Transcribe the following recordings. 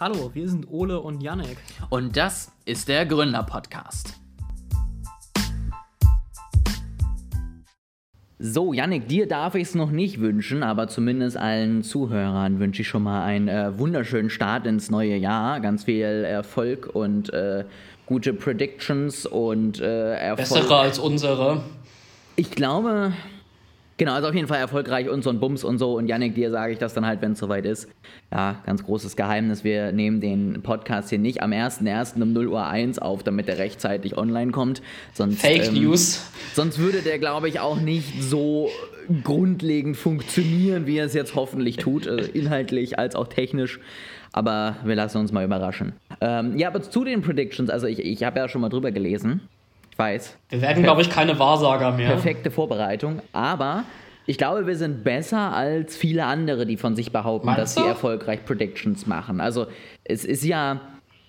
Hallo, wir sind Ole und Yannick. Und das ist der Gründer-Podcast. So, Yannick, dir darf ich es noch nicht wünschen, aber zumindest allen Zuhörern wünsche ich schon mal einen äh, wunderschönen Start ins neue Jahr. Ganz viel Erfolg und äh, gute Predictions und äh, Erfolg. Bessere als unsere. Ich glaube, genau, also auf jeden Fall erfolgreich und so ein Bums und so. Und Yannick, dir sage ich das dann halt, wenn es soweit ist. Ja, ganz großes Geheimnis. Wir nehmen den Podcast hier nicht am 1.1. um 0 Uhr 1 auf, damit der rechtzeitig online kommt. Sonst, Fake ähm, News. Sonst würde der, glaube ich, auch nicht so grundlegend funktionieren, wie er es jetzt hoffentlich tut, also inhaltlich als auch technisch. Aber wir lassen uns mal überraschen. Ähm, ja, aber zu den Predictions, also ich, ich habe ja schon mal drüber gelesen. Ich weiß. Wir werden, glaube ich, keine Wahrsager mehr. Perfekte Vorbereitung. Aber ich glaube, wir sind besser als viele andere, die von sich behaupten, Meinst dass sie erfolgreich Predictions machen. Also es ist ja,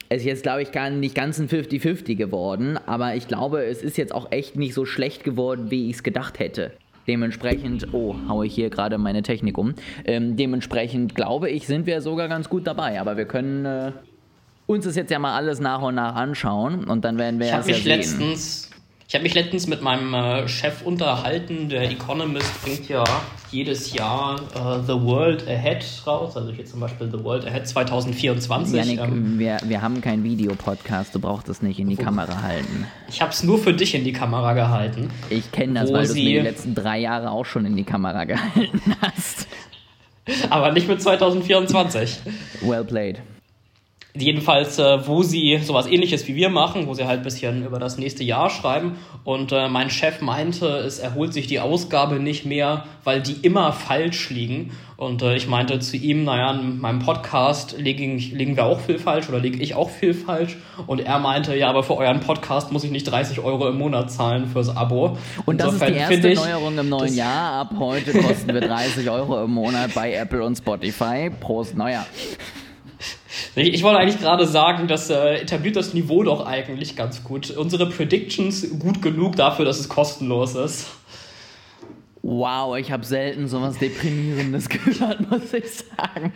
es ist jetzt, glaube ich, gar nicht ganz ein 50-50 geworden, aber ich glaube, es ist jetzt auch echt nicht so schlecht geworden, wie ich es gedacht hätte. Dementsprechend, oh, haue ich hier gerade meine Technik um. Ähm, dementsprechend glaube ich, sind wir sogar ganz gut dabei. Aber wir können äh, uns das jetzt ja mal alles nach und nach anschauen und dann werden wir ich ja mich sehen. letztens ich habe mich letztens mit meinem äh, Chef unterhalten. Der Economist bringt ja jedes Jahr äh, The World Ahead raus. Also hier zum Beispiel The World Ahead 2024. Janik, ähm, wir, wir haben keinen Videopodcast. Du brauchst es nicht in die Kamera halten. Ich habe es nur für dich in die Kamera gehalten. Ich kenne das, weil du es mir die letzten drei Jahre auch schon in die Kamera gehalten hast. Aber nicht mit 2024. Well played jedenfalls, äh, wo sie sowas ähnliches wie wir machen, wo sie halt ein bisschen über das nächste Jahr schreiben. Und äh, mein Chef meinte, es erholt sich die Ausgabe nicht mehr, weil die immer falsch liegen. Und äh, ich meinte zu ihm, naja, in meinem Podcast legen, legen wir auch viel falsch oder lege ich auch viel falsch. Und er meinte, ja, aber für euren Podcast muss ich nicht 30 Euro im Monat zahlen fürs Abo. Und das Insofern ist die erste ich, Neuerung im neuen Jahr. Ab heute kosten wir 30 Euro im Monat bei Apple und Spotify. Prost, Neujahr. Ich, wollte eigentlich gerade sagen, das äh, etabliert das Niveau doch eigentlich ganz gut. Unsere Predictions gut genug dafür, dass es kostenlos ist. Wow, ich habe selten so was Deprimierendes gehört, muss ich sagen.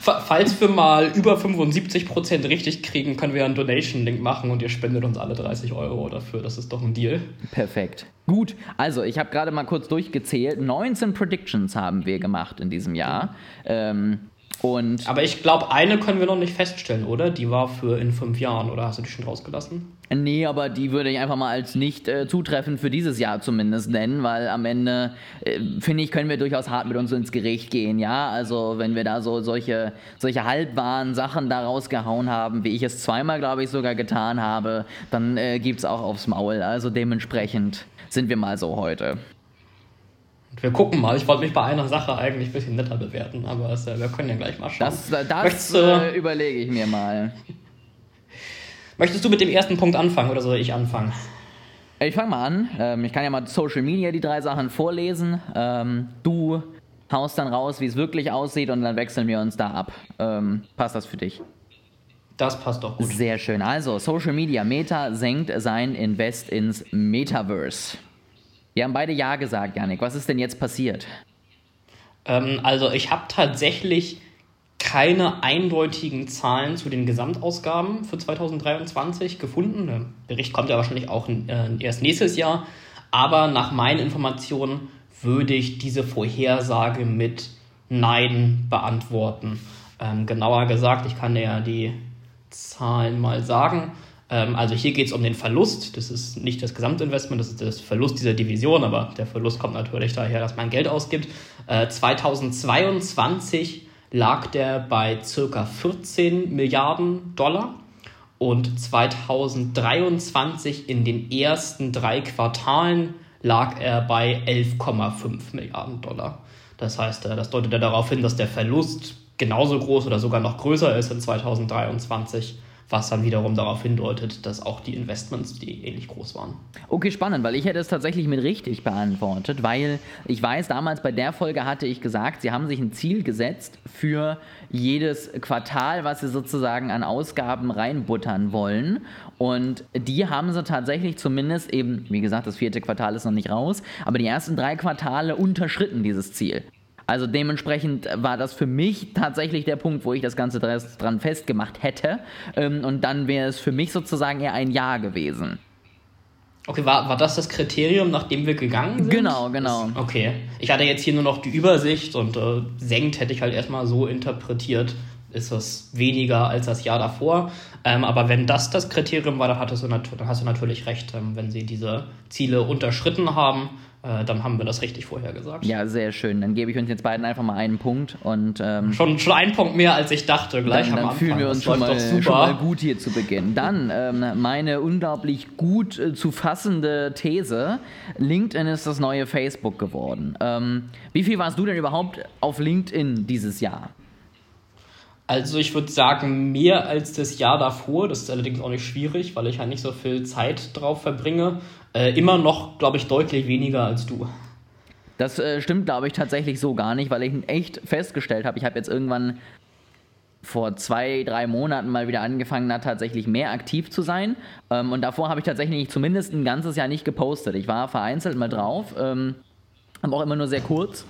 Falls wir mal über 75% richtig kriegen, können wir einen Donation-Link machen und ihr spendet uns alle 30 Euro dafür. Das ist doch ein Deal. Perfekt. Gut, also ich habe gerade mal kurz durchgezählt. 19 Predictions haben wir gemacht in diesem Jahr. Ähm, und Aber ich glaube, eine können wir noch nicht feststellen, oder? Die war für in fünf Jahren, oder hast du die schon rausgelassen? Nee, aber die würde ich einfach mal als nicht äh, zutreffend für dieses Jahr zumindest nennen, weil am Ende, äh, finde ich, können wir durchaus hart mit uns ins Gericht gehen, ja. Also wenn wir da so solche, solche halbwahren Sachen da rausgehauen haben, wie ich es zweimal, glaube ich, sogar getan habe, dann äh, gibt es auch aufs Maul. Also dementsprechend sind wir mal so heute. Wir gucken mal. Ich wollte mich bei einer Sache eigentlich ein bisschen netter bewerten, aber es, äh, wir können ja gleich mal schauen. Das, äh, das äh, überlege ich mir mal. Möchtest du mit dem ersten Punkt anfangen oder soll ich anfangen? Ich fange mal an. Ähm, ich kann ja mal Social Media die drei Sachen vorlesen. Ähm, du haust dann raus, wie es wirklich aussieht und dann wechseln wir uns da ab. Ähm, passt das für dich? Das passt doch gut. Sehr schön. Also, Social Media Meta senkt sein Invest ins Metaverse. Wir haben beide Ja gesagt, Janik. Was ist denn jetzt passiert? Ähm, also ich habe tatsächlich keine eindeutigen Zahlen zu den Gesamtausgaben für 2023 gefunden. Der Bericht kommt ja wahrscheinlich auch äh, erst nächstes Jahr. Aber nach meinen Informationen würde ich diese Vorhersage mit Nein beantworten. Ähm, genauer gesagt, ich kann ja die Zahlen mal sagen. Ähm, also hier geht es um den Verlust. Das ist nicht das Gesamtinvestment, das ist das Verlust dieser Division, aber der Verlust kommt natürlich daher, dass man Geld ausgibt. Äh, 2022 lag der bei circa 14 Milliarden Dollar und 2023 in den ersten drei Quartalen lag er bei 11,5 Milliarden Dollar. Das heißt, äh, das deutet ja darauf hin, dass der Verlust genauso groß oder sogar noch größer ist in 2023 was dann wiederum darauf hindeutet, dass auch die Investments, die ähnlich groß waren. Okay, spannend, weil ich hätte es tatsächlich mit richtig beantwortet, weil ich weiß, damals bei der Folge hatte ich gesagt, sie haben sich ein Ziel gesetzt für jedes Quartal, was sie sozusagen an Ausgaben reinbuttern wollen. Und die haben sie tatsächlich zumindest eben, wie gesagt, das vierte Quartal ist noch nicht raus, aber die ersten drei Quartale unterschritten dieses Ziel. Also dementsprechend war das für mich tatsächlich der Punkt, wo ich das Ganze dran festgemacht hätte. Ähm, und dann wäre es für mich sozusagen eher ein Ja gewesen. Okay, war, war das das Kriterium, nach dem wir gegangen sind? Genau, genau. Okay. Ich hatte jetzt hier nur noch die Übersicht und äh, senkt hätte ich halt erstmal so interpretiert, ist es weniger als das Jahr davor. Ähm, aber wenn das das Kriterium war, dann, hattest du dann hast du natürlich recht. Ähm, wenn sie diese Ziele unterschritten haben, äh, dann haben wir das richtig vorher gesagt. Ja, sehr schön. Dann gebe ich uns jetzt beiden einfach mal einen Punkt. Und, ähm, schon, schon einen Punkt mehr, als ich dachte. Gleich dann, am Anfang. fühlen wir uns schon mal, schon mal, gut hier zu Beginn. Dann ähm, meine unglaublich gut äh, zu fassende These. LinkedIn ist das neue Facebook geworden. Ähm, wie viel warst du denn überhaupt auf LinkedIn dieses Jahr? Also ich würde sagen, mehr als das Jahr davor. Das ist allerdings auch nicht schwierig, weil ich halt nicht so viel Zeit drauf verbringe. Äh, immer noch, glaube ich, deutlich weniger als du. Das äh, stimmt, glaube ich, tatsächlich so gar nicht, weil ich echt festgestellt habe, ich habe jetzt irgendwann vor zwei, drei Monaten mal wieder angefangen, da tatsächlich mehr aktiv zu sein. Ähm, und davor habe ich tatsächlich zumindest ein ganzes Jahr nicht gepostet. Ich war vereinzelt mal drauf, ähm, aber auch immer nur sehr kurz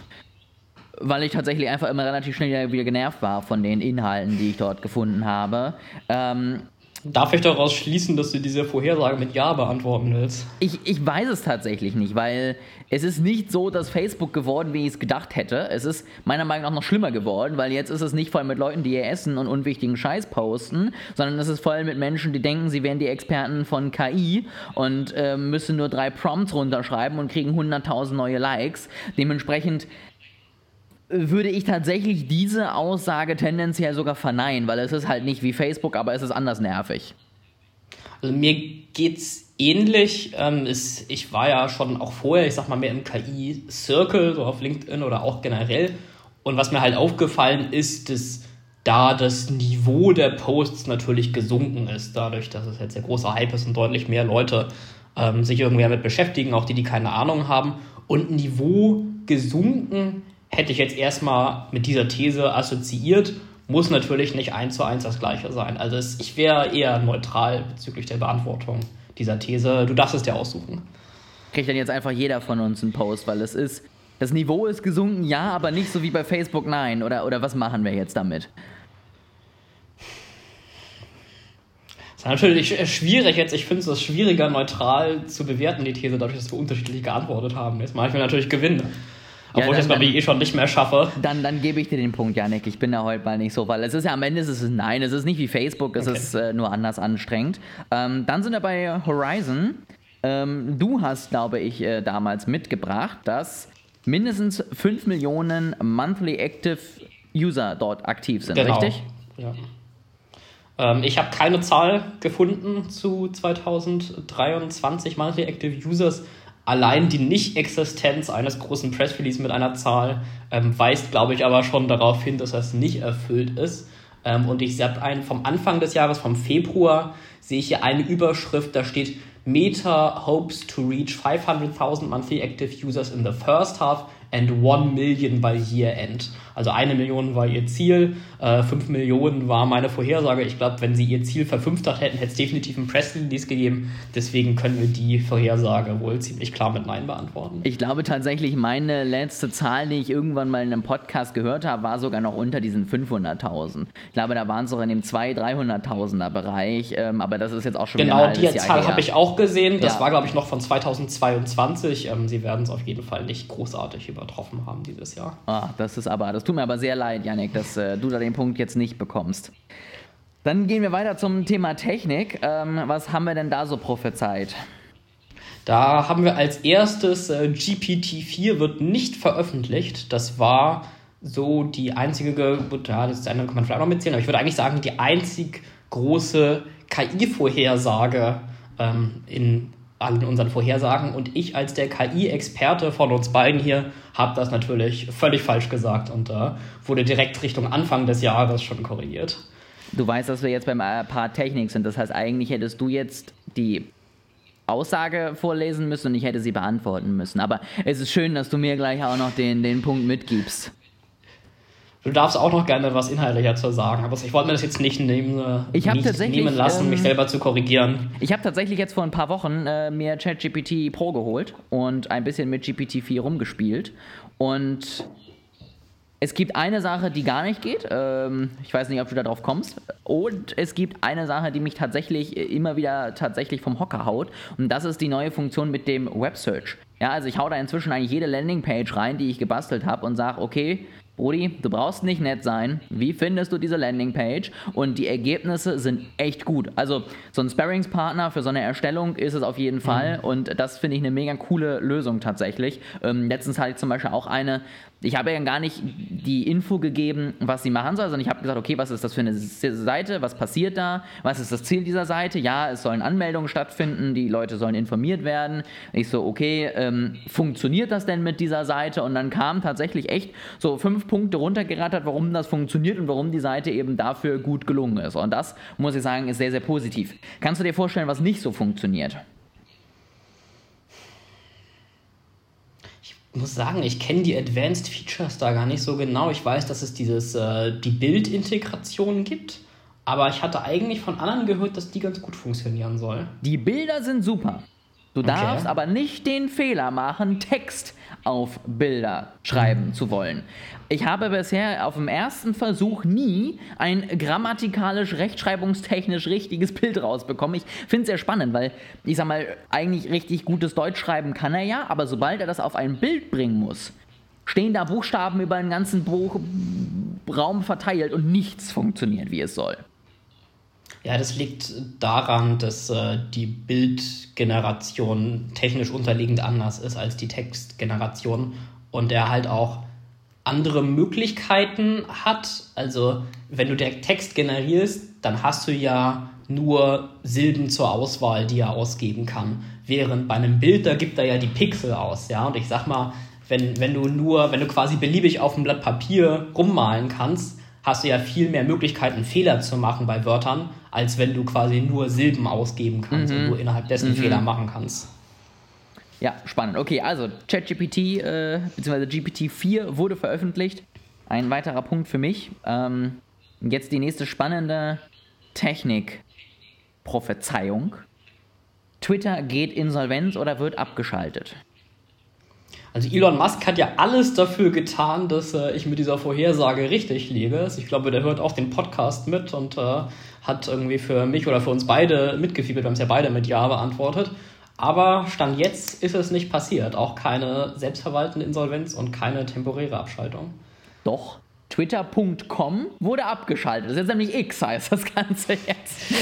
weil ich tatsächlich einfach immer relativ schnell wieder genervt war von den Inhalten, die ich dort gefunden habe. Ähm, Darf ich daraus schließen, dass du diese Vorhersage mit Ja beantworten willst? Ich, ich weiß es tatsächlich nicht, weil es ist nicht so, dass Facebook geworden, wie ich es gedacht hätte. Es ist meiner Meinung nach noch schlimmer geworden, weil jetzt ist es nicht vor allem mit Leuten, die ihr essen und unwichtigen Scheiß posten, sondern es ist vor allem mit Menschen, die denken, sie wären die Experten von KI und äh, müssen nur drei Prompts runterschreiben und kriegen 100.000 neue Likes. Dementsprechend würde ich tatsächlich diese Aussage tendenziell sogar verneinen, weil es ist halt nicht wie Facebook, aber es ist anders nervig. Also mir geht's ähnlich. Ähm, ist, ich war ja schon auch vorher, ich sag mal, mehr im KI-Circle, so auf LinkedIn oder auch generell. Und was mir halt aufgefallen ist, dass da das Niveau der Posts natürlich gesunken ist, dadurch, dass es jetzt der große Hype ist und deutlich mehr Leute ähm, sich irgendwie damit beschäftigen, auch die, die keine Ahnung haben. Und Niveau gesunken hätte ich jetzt erstmal mit dieser These assoziiert, muss natürlich nicht eins zu eins das gleiche sein. Also es, ich wäre eher neutral bezüglich der Beantwortung dieser These. Du darfst es dir aussuchen. Kriegt dann jetzt einfach jeder von uns einen Post, weil es ist, das Niveau ist gesunken, ja, aber nicht so wie bei Facebook, nein. Oder, oder was machen wir jetzt damit? Das ist natürlich schwierig jetzt. Ich finde es schwieriger, neutral zu bewerten, die These, dadurch, dass wir unterschiedlich geantwortet haben. Jetzt mache ich mir natürlich Gewinn. Obwohl ja, dann, ich das, glaube ich, eh schon nicht mehr schaffe. Dann, dann gebe ich dir den Punkt, Janik. Ich bin da heute mal nicht so, weil es ist ja am Ende ist es nein, es ist nicht wie Facebook, es okay. ist äh, nur anders anstrengend. Ähm, dann sind wir bei Horizon. Ähm, du hast, glaube ich, äh, damals mitgebracht, dass mindestens 5 Millionen Monthly Active User dort aktiv sind, genau. richtig? Ja. Ähm, ich habe keine Zahl gefunden zu 2023 Monthly Active Users allein die Nicht-Existenz eines großen Press Release mit einer Zahl ähm, weist, glaube ich, aber schon darauf hin, dass das nicht erfüllt ist. Ähm, und ich habe einen vom Anfang des Jahres, vom Februar, sehe ich hier eine Überschrift, da steht Meta hopes to reach 500,000 monthly active users in the first half and 1 million by year end. Also eine Million war ihr Ziel, äh, 5 Millionen war meine Vorhersage. Ich glaube, wenn sie ihr Ziel verfünftacht hätten, hätte es definitiv einen Press Release gegeben. Deswegen können wir die Vorhersage wohl ziemlich klar mit Nein beantworten. Ich glaube tatsächlich, meine letzte Zahl, die ich irgendwann mal in einem Podcast gehört habe, war sogar noch unter diesen 500.000. Ich glaube, da waren es sogar in dem 200.000, 300.000er Bereich. Ähm, aber das ist jetzt auch schon genau, wieder Genau, die Zahl habe ich auch gesehen. Das ja. war, glaube ich, noch von 2022. Ähm, sie werden es auf jeden Fall nicht großartig übertroffen haben dieses Jahr. Ah, das ist aber, das tut mir aber sehr leid, Janik, dass äh, du da den Punkt jetzt nicht bekommst. Dann gehen wir weiter zum Thema Technik. Ähm, was haben wir denn da so prophezeit? Da haben wir als erstes äh, GPT-4 wird nicht veröffentlicht. Das war so die einzige, ja, das eine kann man vielleicht auch noch mitzählen, aber ich würde eigentlich sagen, die einzig große KI-Vorhersage ähm, in allen unseren Vorhersagen. Und ich als der KI-Experte von uns beiden hier habe das natürlich völlig falsch gesagt und äh, wurde direkt Richtung Anfang des Jahres schon korrigiert. Du weißt, dass wir jetzt beim äh, Paar Technik sind. Das heißt, eigentlich hättest du jetzt die Aussage vorlesen müssen und ich hätte sie beantworten müssen. Aber es ist schön, dass du mir gleich auch noch den, den Punkt mitgibst. Du darfst auch noch gerne was inhaltlicher zu sagen, aber ich wollte mir das jetzt nicht nehmen, äh, ich nicht nehmen lassen, ähm, mich selber zu korrigieren. Ich habe tatsächlich jetzt vor ein paar Wochen äh, mir ChatGPT Pro geholt und ein bisschen mit GPT-4 rumgespielt. Und Es gibt eine Sache, die gar nicht geht. Ähm, ich weiß nicht, ob du darauf kommst. Und es gibt eine Sache, die mich tatsächlich immer wieder tatsächlich vom Hocker haut. Und das ist die neue Funktion mit dem Web Search. Ja, also ich hau da inzwischen eigentlich jede Landingpage rein, die ich gebastelt habe und sage, okay, Brudi, du brauchst nicht nett sein. Wie findest du diese Landingpage? Und die Ergebnisse sind echt gut. Also so ein Sparringspartner für so eine Erstellung ist es auf jeden Fall. Mhm. Und das finde ich eine mega coole Lösung tatsächlich. Ähm, letztens hatte ich zum Beispiel auch eine, ich habe ja gar nicht die Info gegeben, was sie machen soll, sondern ich habe gesagt, okay, was ist das für eine Seite, was passiert da, was ist das Ziel dieser Seite? Ja, es sollen Anmeldungen stattfinden, die Leute sollen informiert werden. Ich so, okay, ähm, funktioniert das denn mit dieser Seite? Und dann kamen tatsächlich echt so fünf Punkte runtergerattert, warum das funktioniert und warum die Seite eben dafür gut gelungen ist. Und das, muss ich sagen, ist sehr, sehr positiv. Kannst du dir vorstellen, was nicht so funktioniert? Muss sagen, ich kenne die Advanced Features da gar nicht so genau. Ich weiß, dass es dieses, äh, die Bildintegration gibt, aber ich hatte eigentlich von anderen gehört, dass die ganz gut funktionieren soll. Die Bilder sind super. Du okay. darfst aber nicht den Fehler machen, Text auf Bilder schreiben zu wollen. Ich habe bisher auf dem ersten Versuch nie ein grammatikalisch, rechtschreibungstechnisch richtiges Bild rausbekommen. Ich finde es sehr spannend, weil ich sag mal, eigentlich richtig gutes Deutsch schreiben kann er ja, aber sobald er das auf ein Bild bringen muss, stehen da Buchstaben über den ganzen Buch Raum verteilt und nichts funktioniert, wie es soll. Ja, das liegt daran, dass äh, die Bildgeneration technisch unterliegend anders ist als die Textgeneration und er halt auch andere Möglichkeiten hat. Also, wenn du den Text generierst, dann hast du ja nur Silben zur Auswahl, die er ausgeben kann. Während bei einem Bild, da gibt er ja die Pixel aus, ja. Und ich sag mal, wenn, wenn du nur, wenn du quasi beliebig auf einem Blatt Papier rummalen kannst, hast du ja viel mehr Möglichkeiten, Fehler zu machen bei Wörtern, als wenn du quasi nur Silben ausgeben kannst mhm. und du innerhalb dessen mhm. Fehler machen kannst. Ja, spannend. Okay, also ChatGPT äh, bzw. GPT-4 wurde veröffentlicht. Ein weiterer Punkt für mich. Ähm, jetzt die nächste spannende Technik-Prophezeiung. Twitter geht insolvent oder wird abgeschaltet. Also Elon Musk hat ja alles dafür getan, dass äh, ich mit dieser Vorhersage richtig liege. Also ich glaube, der hört auch den Podcast mit und äh, hat irgendwie für mich oder für uns beide mitgefiebert. Wir haben es ja beide mit Ja beantwortet. Aber Stand jetzt ist es nicht passiert. Auch keine selbstverwaltende Insolvenz und keine temporäre Abschaltung. Doch. Twitter.com wurde abgeschaltet. Das ist jetzt nämlich X heißt das Ganze jetzt.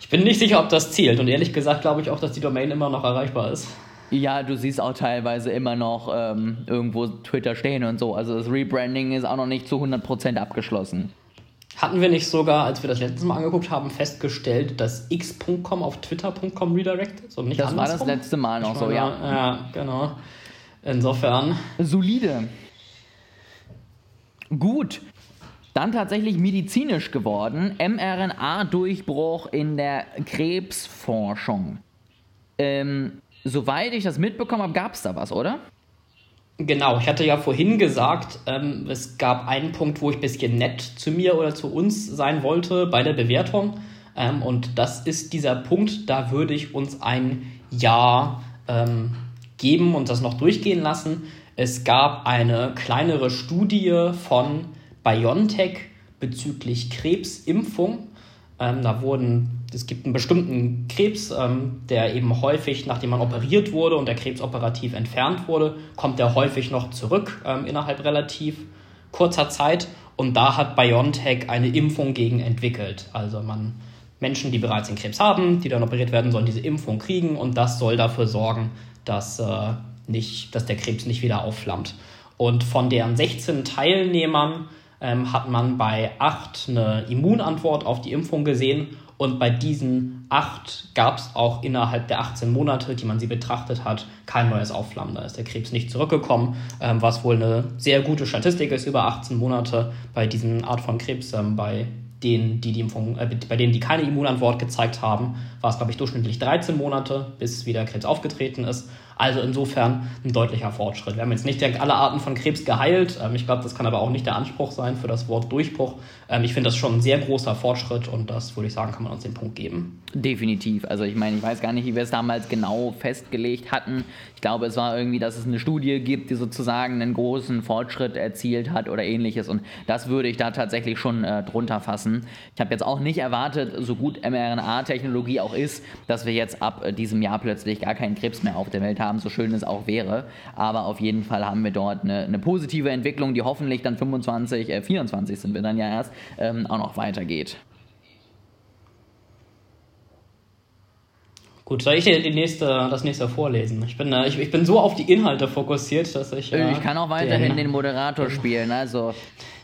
Ich bin nicht sicher, ob das zählt und ehrlich gesagt glaube ich auch, dass die Domain immer noch erreichbar ist. Ja, du siehst auch teilweise immer noch ähm, irgendwo Twitter stehen und so. Also das Rebranding ist auch noch nicht zu 100% abgeschlossen. Hatten wir nicht sogar, als wir das letzte Mal angeguckt haben, festgestellt, dass x.com auf twitter.com redirected? So nicht das andersrum? war das letzte Mal noch so, ja. Ja, genau. Insofern. Solide. Gut. Dann tatsächlich medizinisch geworden. mRNA-Durchbruch in der Krebsforschung. Ähm, soweit ich das mitbekommen habe, gab es da was, oder? Genau, ich hatte ja vorhin gesagt, ähm, es gab einen Punkt, wo ich ein bisschen nett zu mir oder zu uns sein wollte bei der Bewertung. Ähm, und das ist dieser Punkt, da würde ich uns ein Ja ähm, geben und das noch durchgehen lassen. Es gab eine kleinere Studie von BioNTech bezüglich Krebsimpfung. Ähm, da wurden, es gibt einen bestimmten Krebs, ähm, der eben häufig, nachdem man operiert wurde und der Krebs operativ entfernt wurde, kommt der häufig noch zurück ähm, innerhalb relativ kurzer Zeit. Und da hat BioNTech eine Impfung gegen entwickelt. Also man Menschen, die bereits den Krebs haben, die dann operiert werden, sollen diese Impfung kriegen und das soll dafür sorgen, dass, äh, nicht, dass der Krebs nicht wieder aufflammt. Und von deren 16 Teilnehmern ähm, hat man bei acht eine Immunantwort auf die Impfung gesehen und bei diesen acht gab es auch innerhalb der 18 Monate, die man sie betrachtet hat, kein neues Aufflammen. Da ist der Krebs nicht zurückgekommen, ähm, was wohl eine sehr gute Statistik ist über 18 Monate bei diesen Art von Krebs, ähm, bei denen, die die Impfung, äh, bei denen, die keine Immunantwort gezeigt haben, war es, glaube ich, durchschnittlich 13 Monate, bis wieder Krebs aufgetreten ist. Also insofern ein deutlicher Fortschritt. Wir haben jetzt nicht direkt alle Arten von Krebs geheilt. Ähm, ich glaube, das kann aber auch nicht der Anspruch sein für das Wort Durchbruch. Ähm, ich finde das schon ein sehr großer Fortschritt und das würde ich sagen, kann man uns den Punkt geben. Definitiv. Also ich meine, ich weiß gar nicht, wie wir es damals genau festgelegt hatten. Ich glaube, es war irgendwie, dass es eine Studie gibt, die sozusagen einen großen Fortschritt erzielt hat oder ähnliches. Und das würde ich da tatsächlich schon äh, drunter fassen. Ich habe jetzt auch nicht erwartet, so gut mRNA-Technologie auch ist, dass wir jetzt ab äh, diesem Jahr plötzlich gar keinen Krebs mehr auf der Welt haben haben, so schön es auch wäre. Aber auf jeden Fall haben wir dort eine, eine positive Entwicklung, die hoffentlich dann 25, äh, 24 sind wir dann ja erst, ähm, auch noch weitergeht. Gut, soll ich dir die nächste, das nächste vorlesen? Ich bin, äh, ich, ich bin so auf die Inhalte fokussiert, dass ich. Äh, ich kann auch weiterhin den, den Moderator spielen. Also,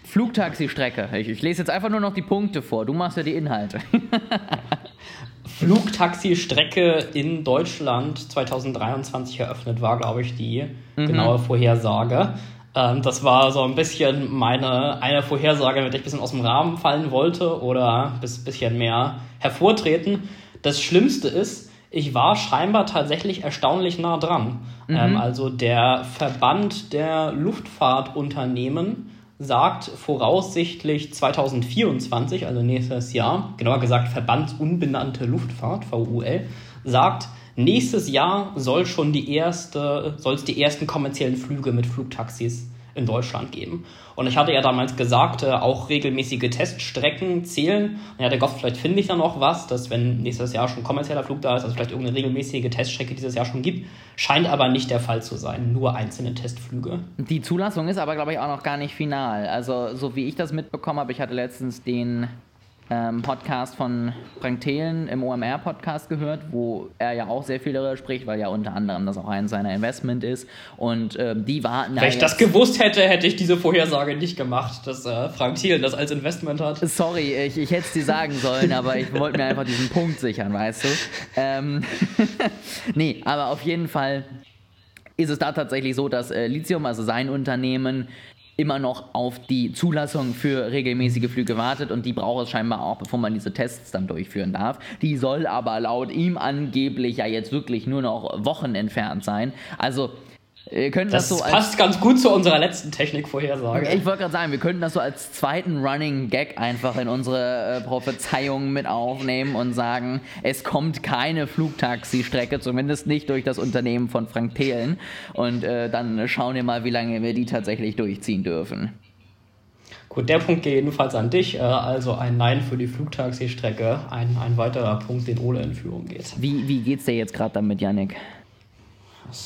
Flugtaxi-Strecke. Ich, ich, lese jetzt einfach nur noch die Punkte vor. Du machst ja die Inhalte. Flugtaxi-Strecke in Deutschland 2023 eröffnet war, glaube ich, die mhm. genaue Vorhersage. Ähm, das war so ein bisschen meine eine Vorhersage, mit der ich ein bisschen aus dem Rahmen fallen wollte oder ein bisschen mehr hervortreten. Das Schlimmste ist, ich war scheinbar tatsächlich erstaunlich nah dran. Mhm. Ähm, also der Verband der Luftfahrtunternehmen sagt voraussichtlich 2024, also nächstes Jahr, genauer gesagt Verbandsunbenannte Luftfahrt, VUL, sagt, nächstes Jahr soll schon die erste, soll es die ersten kommerziellen Flüge mit Flugtaxis in Deutschland geben. Und ich hatte ja damals gesagt, äh, auch regelmäßige Teststrecken zählen. Und ja, der Gott, vielleicht finde ich da noch was, dass wenn nächstes Jahr schon kommerzieller Flug da ist, also vielleicht irgendeine regelmäßige Teststrecke dieses Jahr schon gibt. Scheint aber nicht der Fall zu sein, nur einzelne Testflüge. Die Zulassung ist aber, glaube ich, auch noch gar nicht final. Also, so wie ich das mitbekommen habe, ich hatte letztens den ähm, Podcast von Frank Thelen im OMR-Podcast gehört, wo er ja auch sehr viel darüber spricht, weil ja unter anderem das auch eins seiner Investment ist. Und ähm, die warten Wenn ich das gewusst hätte, hätte ich diese Vorhersage nicht gemacht, dass äh, Frank Thelen das als Investment hat. Sorry, ich, ich hätte es dir sagen sollen, aber ich wollte mir einfach diesen Punkt sichern, weißt du? Ähm nee, aber auf jeden Fall ist es da tatsächlich so, dass äh, Lithium, also sein Unternehmen, immer noch auf die Zulassung für regelmäßige Flüge wartet und die braucht es scheinbar auch, bevor man diese Tests dann durchführen darf. Die soll aber laut ihm angeblich ja jetzt wirklich nur noch Wochen entfernt sein. Also wir können das, das so passt ganz gut zu unserer letzten Technikvorhersage. Ich wollte gerade sagen, wir könnten das so als zweiten Running Gag einfach in unsere äh, Prophezeiung mit aufnehmen und sagen, es kommt keine Flugtaxi-Strecke, zumindest nicht durch das Unternehmen von Frank Thelen. Und äh, dann schauen wir mal, wie lange wir die tatsächlich durchziehen dürfen. Gut, der Punkt geht jedenfalls an dich. Äh, also ein Nein für die Flugtaxi-Strecke. Ein, ein weiterer Punkt, den Ole in Führung geht. Wie, wie geht's dir jetzt gerade damit, Yannick?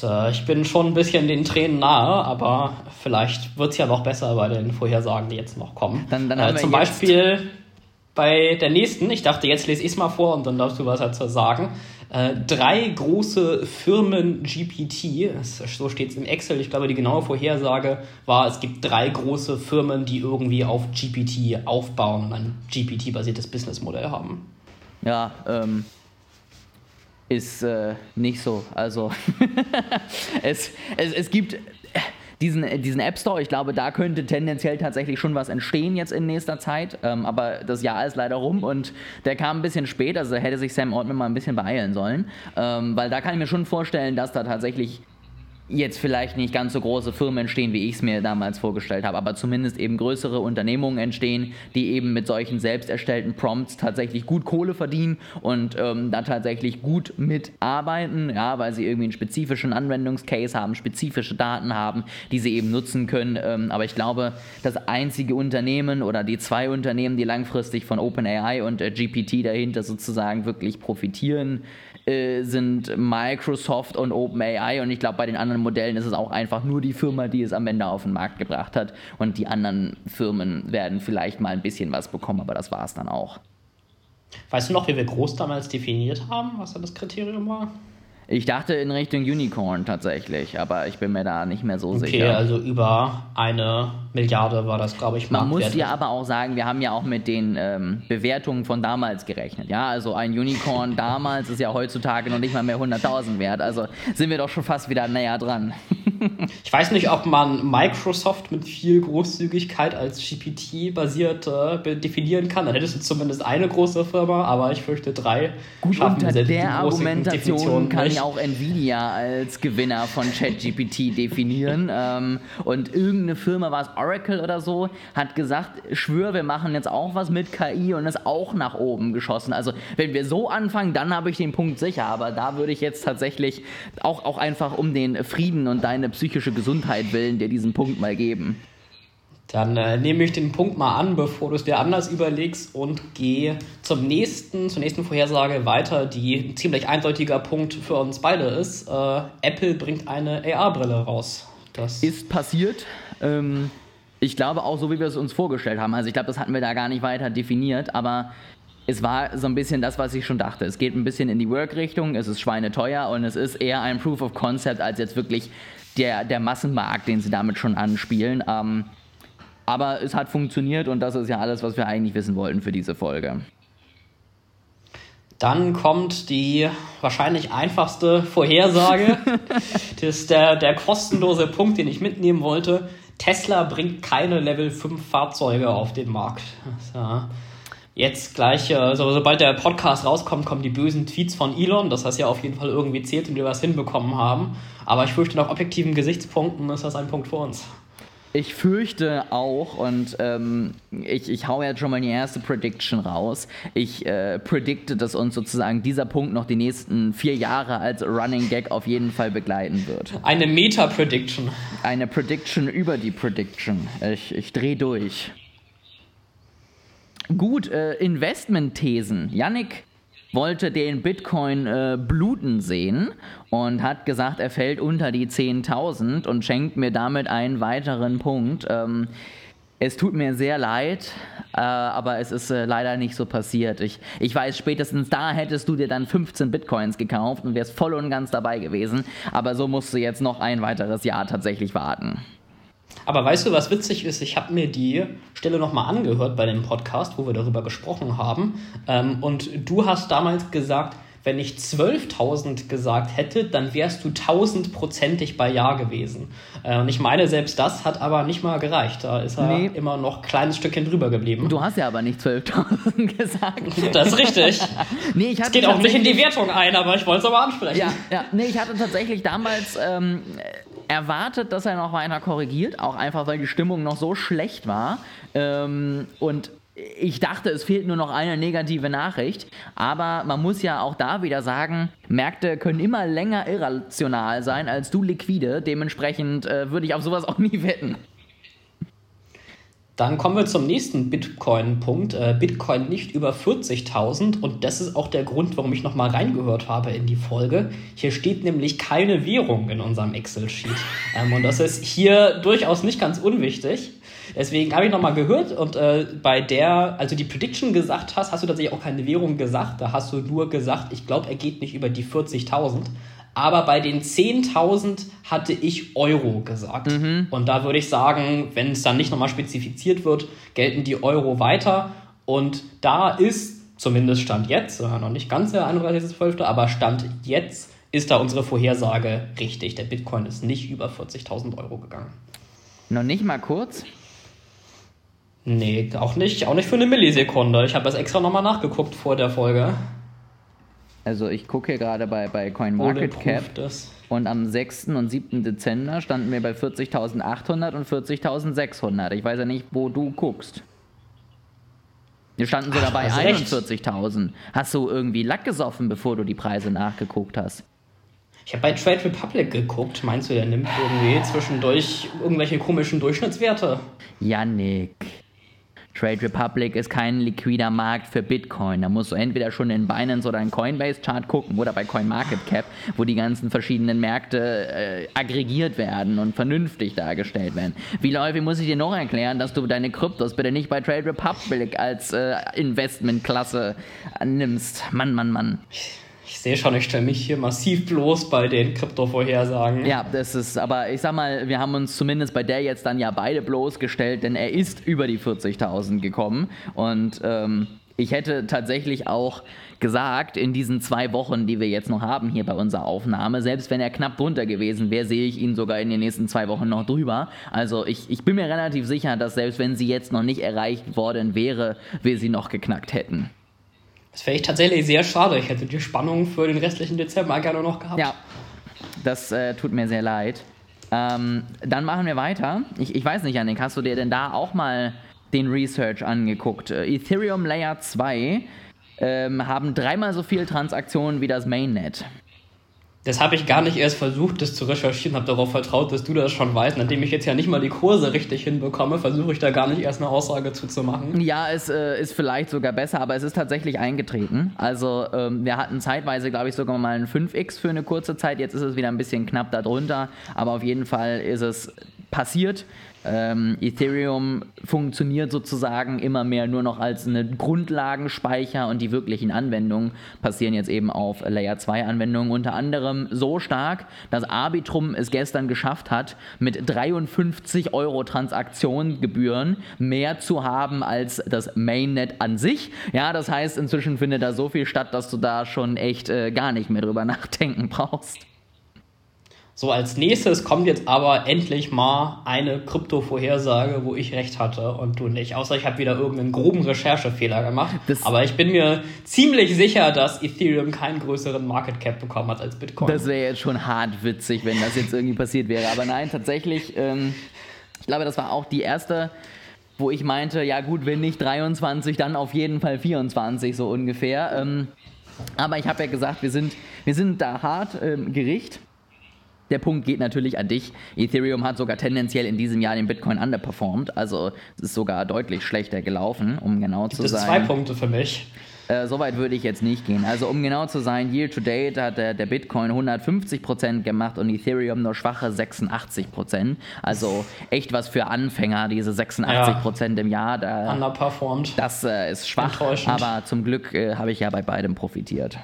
Äh, ich bin schon ein bisschen den Tränen nahe, aber vielleicht wird es ja noch besser bei den Vorhersagen, die jetzt noch kommen. Dann, dann äh, zum Beispiel bei der nächsten, ich dachte, jetzt lese ich es mal vor und dann darfst du was dazu sagen. Äh, drei große Firmen GPT, so steht es im Excel, ich glaube, die genaue Vorhersage war, es gibt drei große Firmen, die irgendwie auf GPT aufbauen und ein GPT-basiertes Businessmodell haben. Ja, ähm, ist äh, nicht so. Also es, es, es gibt diesen, diesen App Store, ich glaube, da könnte tendenziell tatsächlich schon was entstehen jetzt in nächster Zeit. Ähm, aber das Jahr ist leider rum und der kam ein bisschen spät, also hätte sich Sam Altman mal ein bisschen beeilen sollen. Ähm, weil da kann ich mir schon vorstellen, dass da tatsächlich jetzt vielleicht nicht ganz so große Firmen entstehen, wie ich es mir damals vorgestellt habe, aber zumindest eben größere Unternehmungen entstehen, die eben mit solchen selbst erstellten Prompts tatsächlich gut Kohle verdienen und ähm, da tatsächlich gut mitarbeiten, ja, weil sie irgendwie einen spezifischen Anwendungscase haben, spezifische Daten haben, die sie eben nutzen können. Ähm, aber ich glaube, das einzige Unternehmen oder die zwei Unternehmen, die langfristig von OpenAI und äh, GPT dahinter sozusagen wirklich profitieren, äh, sind Microsoft und OpenAI und ich glaube, bei den anderen Modellen ist es auch einfach nur die Firma, die es am Ende auf den Markt gebracht hat und die anderen Firmen werden vielleicht mal ein bisschen was bekommen, aber das war es dann auch. Weißt du noch, wie wir groß damals definiert haben, was da das Kriterium war? Ich dachte in Richtung Unicorn tatsächlich, aber ich bin mir da nicht mehr so okay, sicher. Okay, also über eine Milliarde war das, glaube ich, Man muss ja aber auch sagen, wir haben ja auch mit den ähm, Bewertungen von damals gerechnet. Ja, also ein Unicorn damals ist ja heutzutage noch nicht mal mehr 100.000 wert. Also sind wir doch schon fast wieder näher dran. Ich weiß nicht, ob man Microsoft mit viel Großzügigkeit als GPT-basiert äh, definieren kann. Dann hättest du zumindest eine große Firma, aber ich fürchte drei. Gut, unter der Argumentation kann ich auch Nvidia als Gewinner von ChatGPT definieren. ähm, und irgendeine Firma, war es Oracle oder so, hat gesagt, schwör, wir machen jetzt auch was mit KI und ist auch nach oben geschossen. Also wenn wir so anfangen, dann habe ich den Punkt sicher. Aber da würde ich jetzt tatsächlich auch, auch einfach um den Frieden und deine psychische Gesundheit willen dir diesen Punkt mal geben. Dann äh, nehme ich den Punkt mal an, bevor du es dir anders überlegst und gehe zum nächsten, zur nächsten Vorhersage weiter, die ein ziemlich eindeutiger Punkt für uns beide ist. Äh, Apple bringt eine AR-Brille raus. Das ist passiert. Ähm, ich glaube auch so, wie wir es uns vorgestellt haben. Also ich glaube, das hatten wir da gar nicht weiter definiert, aber es war so ein bisschen das, was ich schon dachte. Es geht ein bisschen in die Work-Richtung, es ist schweineteuer und es ist eher ein Proof of Concept als jetzt wirklich der, der Massenmarkt, den sie damit schon anspielen. Ähm, aber es hat funktioniert und das ist ja alles, was wir eigentlich wissen wollten für diese Folge. Dann kommt die wahrscheinlich einfachste Vorhersage. das ist der, der kostenlose Punkt, den ich mitnehmen wollte. Tesla bringt keine Level 5 Fahrzeuge auf den Markt. Ja jetzt gleich, äh, so, sobald der Podcast rauskommt, kommen die bösen Tweets von Elon. Das heißt ja auf jeden Fall irgendwie zählt und wir was hinbekommen haben. Aber ich fürchte, nach objektiven Gesichtspunkten ist das ein Punkt für uns. Ich fürchte auch, und ähm, ich, ich hau jetzt schon mal die erste Prediction raus. Ich äh, predikte, dass uns sozusagen dieser Punkt noch die nächsten vier Jahre als Running Gag auf jeden Fall begleiten wird. Eine Meta-Prediction. Eine Prediction über die Prediction. Ich, ich drehe durch. Gut, äh, Investmentthesen. Yannick wollte den Bitcoin äh, bluten sehen und hat gesagt, er fällt unter die 10.000 und schenkt mir damit einen weiteren Punkt. Ähm, es tut mir sehr leid, äh, aber es ist äh, leider nicht so passiert. Ich, ich weiß, spätestens da hättest du dir dann 15 Bitcoins gekauft und wärst voll und ganz dabei gewesen. Aber so musst du jetzt noch ein weiteres Jahr tatsächlich warten. Aber weißt du, was witzig ist? Ich habe mir die Stelle nochmal angehört bei dem Podcast, wo wir darüber gesprochen haben. Ähm, und du hast damals gesagt, wenn ich 12.000 gesagt hätte, dann wärst du tausendprozentig bei Ja gewesen. Äh, und ich meine, selbst das hat aber nicht mal gereicht. Da ist er nee. immer noch ein kleines Stückchen drüber geblieben. Du hast ja aber nicht 12.000 gesagt. Das ist richtig. nee, ich hatte es geht auch nicht in die Wertung ein, aber ich wollte es aber ansprechen. Ja, ja, nee, ich hatte tatsächlich damals ähm, erwartet, dass er noch weiter korrigiert, auch einfach, weil die Stimmung noch so schlecht war. Ähm, und ich dachte, es fehlt nur noch eine negative Nachricht, aber man muss ja auch da wieder sagen, Märkte können immer länger irrational sein als du liquide. Dementsprechend äh, würde ich auf sowas auch nie wetten. Dann kommen wir zum nächsten Bitcoin-Punkt. Äh, Bitcoin nicht über 40.000 und das ist auch der Grund, warum ich nochmal reingehört habe in die Folge. Hier steht nämlich keine Währung in unserem Excel-Sheet. Ähm, und das ist hier durchaus nicht ganz unwichtig. Deswegen habe ich nochmal gehört und äh, bei der, also die Prediction gesagt hast, hast du tatsächlich auch keine Währung gesagt. Da hast du nur gesagt, ich glaube, er geht nicht über die 40.000. Aber bei den 10.000 hatte ich Euro gesagt. Mhm. Und da würde ich sagen, wenn es dann nicht nochmal spezifiziert wird, gelten die Euro weiter. Und da ist, zumindest Stand jetzt, noch nicht ganz der 31.12., aber Stand jetzt ist da unsere Vorhersage richtig. Der Bitcoin ist nicht über 40.000 Euro gegangen. Noch nicht mal kurz? Nee, auch nicht, auch nicht für eine Millisekunde. Ich habe das extra nochmal nachgeguckt vor der Folge. Also ich gucke hier gerade bei, bei CoinMarketCap und am 6. und 7. Dezember standen wir bei 40.800 und 40.600. Ich weiß ja nicht, wo du guckst. Wir standen sogar Ach, bei 41.000. Hast du irgendwie Lack gesoffen, bevor du die Preise nachgeguckt hast? Ich habe bei Trade Republic geguckt. Meinst du, der nimmt irgendwie zwischendurch irgendwelche komischen Durchschnittswerte? Yannick. Trade Republic ist kein liquider Markt für Bitcoin. Da musst du entweder schon in Binance oder in Coinbase Chart gucken oder bei CoinMarketCap, wo die ganzen verschiedenen Märkte äh, aggregiert werden und vernünftig dargestellt werden. Wie läufig muss ich dir noch erklären, dass du deine Kryptos bitte nicht bei Trade Republic als äh, Investmentklasse nimmst? Mann, Mann, Mann. Ich sehe schon, ich stelle mich hier massiv bloß bei den Krypto-Vorhersagen. Ja, das ist, aber ich sag mal, wir haben uns zumindest bei der jetzt dann ja beide bloßgestellt, denn er ist über die 40.000 gekommen und ähm, ich hätte tatsächlich auch gesagt, in diesen zwei Wochen, die wir jetzt noch haben hier bei unserer Aufnahme, selbst wenn er knapp drunter gewesen wäre, sehe ich ihn sogar in den nächsten zwei Wochen noch drüber. Also ich, ich bin mir relativ sicher, dass selbst wenn sie jetzt noch nicht erreicht worden wäre, wir sie noch geknackt hätten. Das wäre ich tatsächlich sehr schade. Ich hätte die Spannung für den restlichen Dezember gerne noch gehabt. Ja, das äh, tut mir sehr leid. Ähm, dann machen wir weiter. Ich, ich weiß nicht, Janik, hast du dir denn da auch mal den Research angeguckt? Äh, Ethereum Layer 2 ähm, haben dreimal so viele Transaktionen wie das Mainnet. Das habe ich gar nicht erst versucht, das zu recherchieren, habe darauf vertraut, dass du das schon weißt. Nachdem ich jetzt ja nicht mal die Kurse richtig hinbekomme, versuche ich da gar nicht erst eine Aussage zu, zu machen. Ja, es äh, ist vielleicht sogar besser, aber es ist tatsächlich eingetreten. Also ähm, wir hatten zeitweise, glaube ich, sogar mal ein 5x für eine kurze Zeit. Jetzt ist es wieder ein bisschen knapp darunter, aber auf jeden Fall ist es passiert. Ähm, Ethereum funktioniert sozusagen immer mehr nur noch als eine Grundlagenspeicher und die wirklichen Anwendungen passieren jetzt eben auf Layer 2 Anwendungen. Unter anderem so stark, dass Arbitrum es gestern geschafft hat, mit 53 Euro Transaktionsgebühren mehr zu haben als das Mainnet an sich. Ja, das heißt, inzwischen findet da so viel statt, dass du da schon echt äh, gar nicht mehr drüber nachdenken brauchst. So, als nächstes kommt jetzt aber endlich mal eine Krypto-Vorhersage, wo ich recht hatte und du nicht. Außer ich habe wieder irgendeinen groben Recherchefehler gemacht. Das aber ich bin mir ziemlich sicher, dass Ethereum keinen größeren Market Cap bekommen hat als Bitcoin. Das wäre jetzt schon hart witzig, wenn das jetzt irgendwie passiert wäre. Aber nein, tatsächlich, ähm, ich glaube, das war auch die erste wo ich meinte, ja gut, wenn nicht 23, dann auf jeden Fall 24 so ungefähr. Ähm, aber ich habe ja gesagt, wir sind, wir sind da hart ähm, Gericht. Der Punkt geht natürlich an dich. Ethereum hat sogar tendenziell in diesem Jahr den Bitcoin underperformed. Also es ist sogar deutlich schlechter gelaufen, um genau Gibt zu sein. zwei Punkte für mich. Äh, Soweit würde ich jetzt nicht gehen. Also um genau zu sein, year to date hat der, der Bitcoin 150% gemacht und Ethereum nur schwache 86%. Also echt was für Anfänger, diese 86% ja. im Jahr. Da, Underperformed. Das äh, ist schwach, aber zum Glück äh, habe ich ja bei beidem profitiert.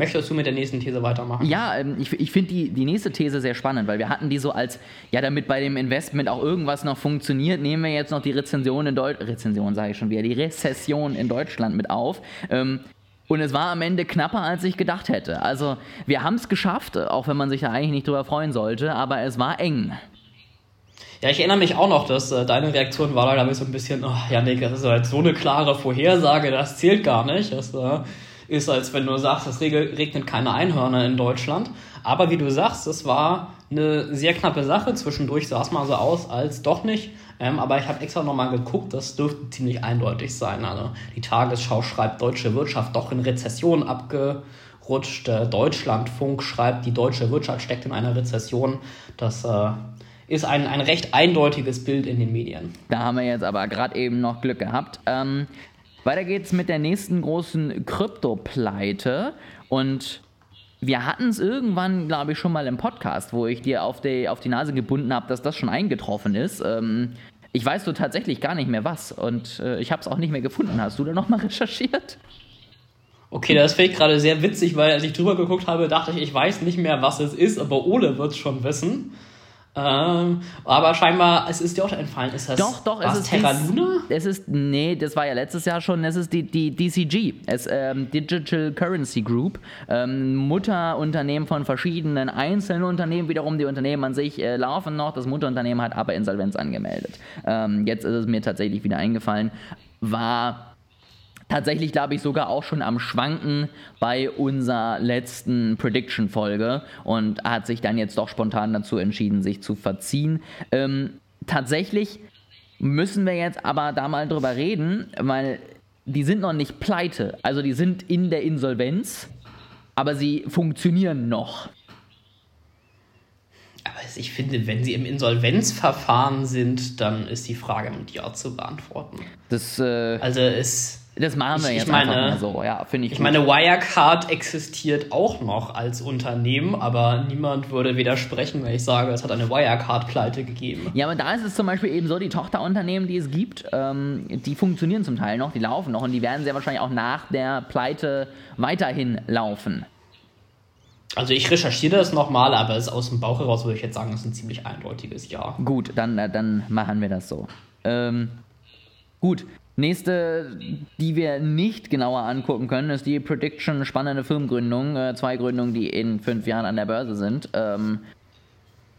Möchtest du mit der nächsten These weitermachen? Ja, ähm, ich, ich finde die, die nächste These sehr spannend, weil wir hatten die so als, ja, damit bei dem Investment auch irgendwas noch funktioniert, nehmen wir jetzt noch die Rezension in Deutschland, Rezension sage ich schon wieder, die Rezession in Deutschland mit auf. Ähm, und es war am Ende knapper, als ich gedacht hätte. Also wir haben es geschafft, auch wenn man sich da eigentlich nicht drüber freuen sollte, aber es war eng. Ja, ich erinnere mich auch noch, dass äh, deine Reaktion war da, glaube ich, so ein bisschen, oh, Janik, das ist halt so eine klare Vorhersage, das zählt gar nicht. Das, äh, ist, als wenn du sagst, es regnet keine Einhörner in Deutschland. Aber wie du sagst, es war eine sehr knappe Sache. Zwischendurch sah es mal so aus, als doch nicht. Ähm, aber ich habe extra nochmal geguckt, das dürfte ziemlich eindeutig sein. Also die Tagesschau schreibt, deutsche Wirtschaft doch in Rezession abgerutscht. Der Deutschlandfunk schreibt, die deutsche Wirtschaft steckt in einer Rezession. Das äh, ist ein, ein recht eindeutiges Bild in den Medien. Da haben wir jetzt aber gerade eben noch Glück gehabt. Ähm, weiter geht's mit der nächsten großen Krypto-Pleite und wir hatten es irgendwann, glaube ich, schon mal im Podcast, wo ich dir auf die, auf die Nase gebunden habe, dass das schon eingetroffen ist. Ähm, ich weiß so tatsächlich gar nicht mehr was und äh, ich habe es auch nicht mehr gefunden. Hast du da nochmal recherchiert? Okay, das finde ich gerade sehr witzig, weil als ich drüber geguckt habe, dachte ich, ich weiß nicht mehr, was es ist, aber Ole wird es schon wissen. Ähm, aber scheinbar, es ist dir auch entfallen. Ist das doch, doch, es ist Terra Luna? Es ist, nee, das war ja letztes Jahr schon, es ist die, die DCG, es, ähm, Digital Currency Group, ähm, Mutterunternehmen von verschiedenen einzelnen Unternehmen, wiederum die Unternehmen an sich äh, laufen noch, das Mutterunternehmen hat aber Insolvenz angemeldet. Ähm, jetzt ist es mir tatsächlich wieder eingefallen, war tatsächlich, glaube ich, sogar auch schon am Schwanken bei unserer letzten Prediction-Folge und hat sich dann jetzt doch spontan dazu entschieden, sich zu verziehen. Ähm, tatsächlich müssen wir jetzt aber da mal drüber reden, weil die sind noch nicht pleite. Also die sind in der Insolvenz, aber sie funktionieren noch. Aber ich finde, wenn sie im Insolvenzverfahren sind, dann ist die Frage mit Ja zu beantworten. Das, äh, also es das machen wir ich, jetzt ich meine, einfach mal so, ja, finde ich. Ich gut. meine, Wirecard existiert auch noch als Unternehmen, aber niemand würde widersprechen, wenn ich sage, es hat eine Wirecard-Pleite gegeben. Ja, aber da ist es zum Beispiel eben so, die Tochterunternehmen, die es gibt, ähm, die funktionieren zum Teil noch, die laufen noch und die werden sehr wahrscheinlich auch nach der Pleite weiterhin laufen. Also ich recherchiere das nochmal, aber es aus dem Bauch heraus würde ich jetzt sagen, es ist ein ziemlich eindeutiges Ja. Gut, dann, äh, dann machen wir das so. Ähm, gut, Nächste, die wir nicht genauer angucken können, ist die Prediction spannende Firmengründung. Äh, zwei Gründungen, die in fünf Jahren an der Börse sind. Ähm,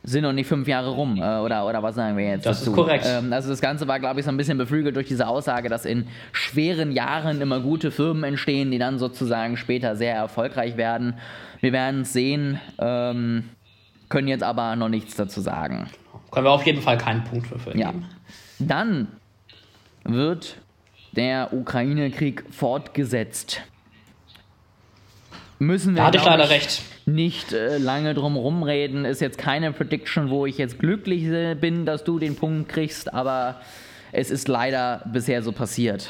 sind noch nicht fünf Jahre rum, äh, oder, oder was sagen wir jetzt? Das dazu? ist korrekt. Ähm, also das Ganze war, glaube ich, so ein bisschen beflügelt durch diese Aussage, dass in schweren Jahren immer gute Firmen entstehen, die dann sozusagen später sehr erfolgreich werden. Wir werden es sehen, ähm, können jetzt aber noch nichts dazu sagen. Können wir auf jeden Fall keinen Punkt für vergeben. Ja. Dann wird der Ukraine-Krieg fortgesetzt. Müssen wir. Da hatte ich leider recht nicht äh, lange drum rumreden. Ist jetzt keine Prediction, wo ich jetzt glücklich bin, dass du den Punkt kriegst, aber es ist leider bisher so passiert.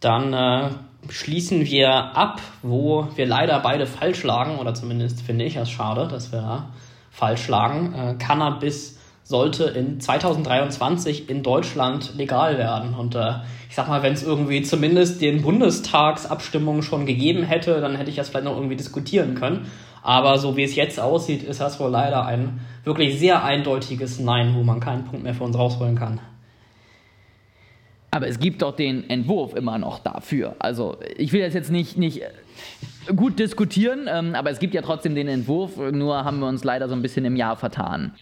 Dann äh, schließen wir ab, wo wir leider beide falsch lagen, oder zumindest finde ich es schade, dass wir falsch lagen. Äh, Cannabis sollte in 2023 in Deutschland legal werden. Und äh, ich sag mal, wenn es irgendwie zumindest den Bundestagsabstimmungen schon gegeben hätte, dann hätte ich das vielleicht noch irgendwie diskutieren können. Aber so wie es jetzt aussieht, ist das wohl leider ein wirklich sehr eindeutiges Nein, wo man keinen Punkt mehr für uns rausholen kann. Aber es gibt doch den Entwurf immer noch dafür. Also ich will das jetzt nicht, nicht gut diskutieren, ähm, aber es gibt ja trotzdem den Entwurf, nur haben wir uns leider so ein bisschen im Jahr vertan.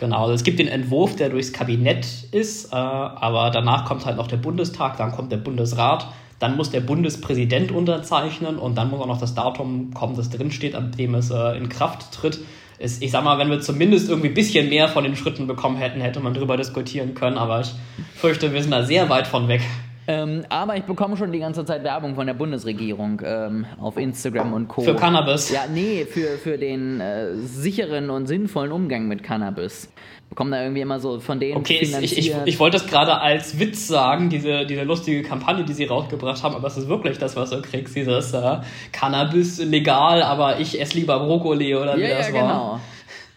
Genau, also es gibt den Entwurf, der durchs Kabinett ist, äh, aber danach kommt halt noch der Bundestag, dann kommt der Bundesrat, dann muss der Bundespräsident unterzeichnen und dann muss auch noch das Datum kommen, das drinsteht, an dem es äh, in Kraft tritt. Ist, ich sag mal, wenn wir zumindest irgendwie ein bisschen mehr von den Schritten bekommen hätten, hätte man darüber diskutieren können, aber ich fürchte, wir sind da sehr weit von weg. Ähm, aber ich bekomme schon die ganze Zeit Werbung von der Bundesregierung ähm, auf Instagram und Co. Für Cannabis? Ja, nee, für, für den äh, sicheren und sinnvollen Umgang mit Cannabis. Bekommen da irgendwie immer so von denen Okay, ich, ich, ich wollte das gerade als Witz sagen, diese, diese lustige Kampagne, die sie rausgebracht haben, aber es ist wirklich das, was du kriegst, dieses äh, Cannabis legal, aber ich esse lieber Brokkoli oder wie ja, das ja, war. genau.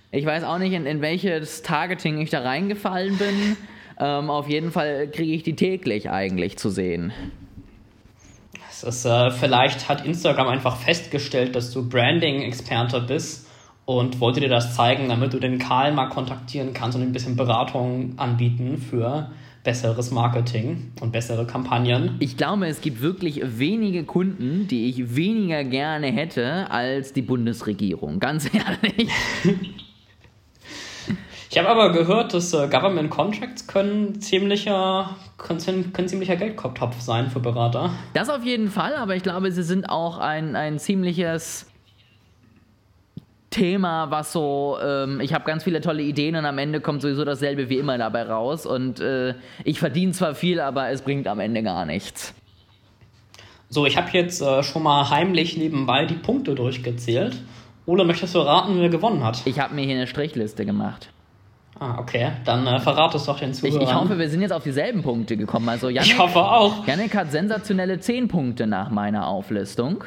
Ich weiß auch nicht, in, in welches Targeting ich da reingefallen bin. Ähm, auf jeden Fall kriege ich die täglich eigentlich zu sehen. Es ist, äh, vielleicht hat Instagram einfach festgestellt, dass du Branding-Experte bist und wollte dir das zeigen, damit du den Karl mal kontaktieren kannst und ein bisschen Beratung anbieten für besseres Marketing und bessere Kampagnen. Ich glaube, es gibt wirklich wenige Kunden, die ich weniger gerne hätte als die Bundesregierung. Ganz ehrlich. Ich habe aber gehört, dass äh, Government Contracts können ziemlicher, können, können ziemlicher Geldtopf sein für Berater. Das auf jeden Fall, aber ich glaube, sie sind auch ein, ein ziemliches Thema, was so, ähm, ich habe ganz viele tolle Ideen und am Ende kommt sowieso dasselbe wie immer dabei raus. Und äh, ich verdiene zwar viel, aber es bringt am Ende gar nichts. So, ich habe jetzt äh, schon mal heimlich nebenbei die Punkte durchgezählt. Oder möchtest du raten, wer gewonnen hat? Ich habe mir hier eine Strichliste gemacht. Ah, okay. Dann äh, verrat es doch den Zuhörern. Ich, ich, hoffe, wir sind jetzt auf dieselben Punkte gekommen. Also Janik, ich hoffe auch. Janik hat sensationelle 10 Punkte nach meiner Auflistung.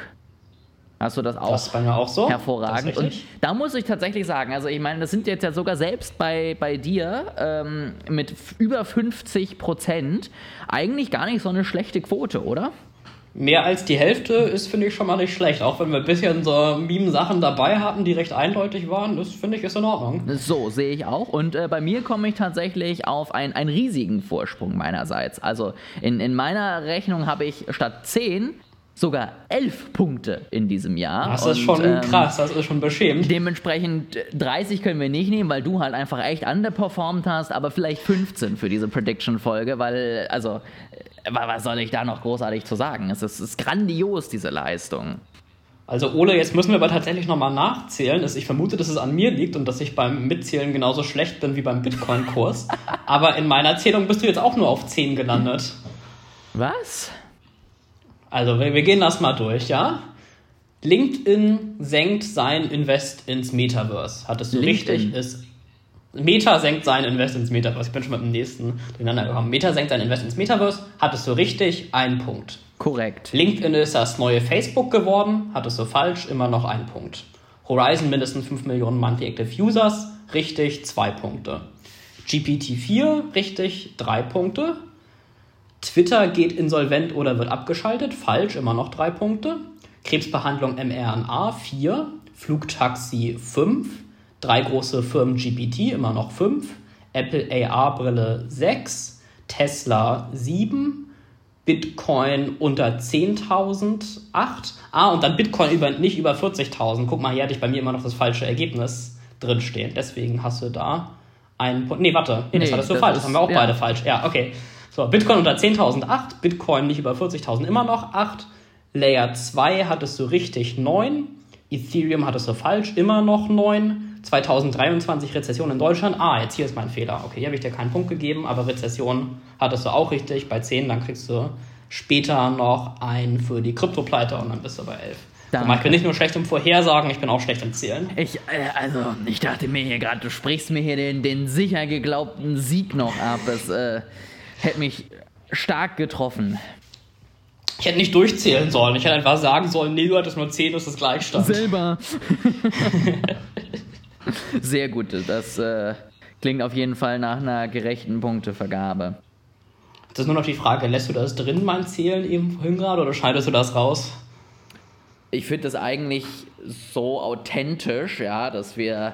Hast du das auch? Das war mir auch so. Hervorragend. Und da muss ich tatsächlich sagen, also ich meine, das sind jetzt ja sogar selbst bei, bei dir ähm, mit über 50 Prozent eigentlich gar nicht so eine schlechte Quote, oder? Mehr als die Hälfte ist, finde ich, schon mal nicht schlecht. Auch wenn wir ein bisschen so Meme-Sachen dabei hatten, die recht eindeutig waren, das finde ich ist in Ordnung. So, sehe ich auch. Und äh, bei mir komme ich tatsächlich auf ein, einen riesigen Vorsprung meinerseits. Also in, in meiner Rechnung habe ich statt 10 sogar elf Punkte in diesem Jahr. Das ist und, schon ähm, krass, das ist schon beschämend. Dementsprechend 30 können wir nicht nehmen, weil du halt einfach echt underperformed hast, aber vielleicht 15 für diese Prediction-Folge, weil, also was soll ich da noch großartig zu sagen? Es ist, es ist grandios, diese Leistung. Also Ole, jetzt müssen wir aber tatsächlich nochmal nachzählen. Ich vermute, dass es an mir liegt und dass ich beim Mitzählen genauso schlecht bin wie beim Bitcoin-Kurs. aber in meiner Zählung bist du jetzt auch nur auf 10 gelandet. Was? Also wir, wir gehen das mal durch, ja? LinkedIn senkt sein Invest ins Metaverse. Hattest du LinkedIn. richtig? Ist Meta senkt sein Invest ins Metaverse. Ich bin schon mit dem nächsten durcheinander gekommen. Meta senkt sein Invest ins Metaverse. Hattest du richtig? Ein Punkt. Korrekt. LinkedIn ist das neue Facebook geworden. Hattest du falsch? Immer noch ein Punkt. Horizon mindestens 5 Millionen Monthly Active Users. Richtig, zwei Punkte. GPT-4, richtig, drei Punkte. Twitter geht insolvent oder wird abgeschaltet. Falsch, immer noch drei Punkte. Krebsbehandlung mRNA, 4. Flugtaxi, 5 drei große Firmen GPT, immer noch fünf, Apple AR-Brille 6, Tesla 7, Bitcoin unter 10.000 8. Ah, und dann Bitcoin über, nicht über 40.000. Guck mal, hier hatte ich bei mir immer noch das falsche Ergebnis drinstehen. Deswegen hast du da einen Punkt. Nee, warte. Nee, das hattest du das falsch. Ist, das haben wir auch ja. beide falsch. Ja, okay. So, Bitcoin unter 10.000 8, Bitcoin nicht über 40.000 immer noch 8. Layer 2 hattest du richtig 9. Ethereum hattest du falsch, immer noch 9. 2023 Rezession in Deutschland. Ah, jetzt hier ist mein Fehler. Okay, hier habe ich dir keinen Punkt gegeben, aber Rezession hattest du auch richtig bei 10. Dann kriegst du später noch einen für die Kryptopleite und dann bist du bei 11. Danke. Ich bin nicht nur schlecht im Vorhersagen, ich bin auch schlecht im Zählen. Ich, äh, also, ich dachte mir hier gerade, du sprichst mir hier den, den sicher geglaubten Sieg noch ab. Es äh, hätte mich stark getroffen. Ich hätte nicht durchzählen sollen. Ich hätte einfach sagen sollen, nee, du hattest nur 10, das ist Gleichstand. Selber. Sehr gut. Das äh, klingt auf jeden Fall nach einer gerechten Punktevergabe. Das ist nur noch die Frage, lässt du das drin, mein Zählen eben vorhin gerade, oder schneidest du das raus? Ich finde das eigentlich so authentisch, ja, dass wir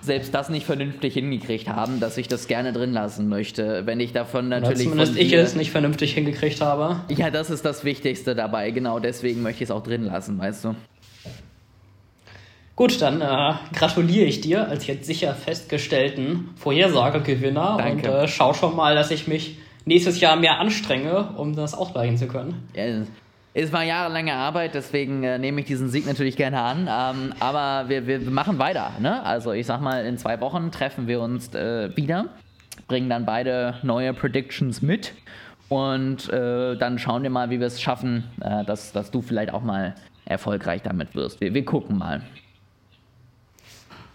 selbst das nicht vernünftig hingekriegt haben, dass ich das gerne drin lassen möchte. Wenn ich davon natürlich. Oder zumindest ich es nicht vernünftig hingekriegt habe. Ja, das ist das Wichtigste dabei. Genau deswegen möchte ich es auch drin lassen, weißt du. Gut, dann äh, gratuliere ich dir als jetzt sicher festgestellten Vorhersagegewinner und äh, schau schon mal, dass ich mich nächstes Jahr mehr anstrenge, um das ausgleichen zu können. Ja, es war jahrelange Arbeit, deswegen äh, nehme ich diesen Sieg natürlich gerne an. Ähm, aber wir, wir machen weiter. Ne? Also ich sag mal, in zwei Wochen treffen wir uns äh, wieder, bringen dann beide neue Predictions mit und äh, dann schauen wir mal, wie wir es schaffen, äh, dass, dass du vielleicht auch mal erfolgreich damit wirst. Wir, wir gucken mal.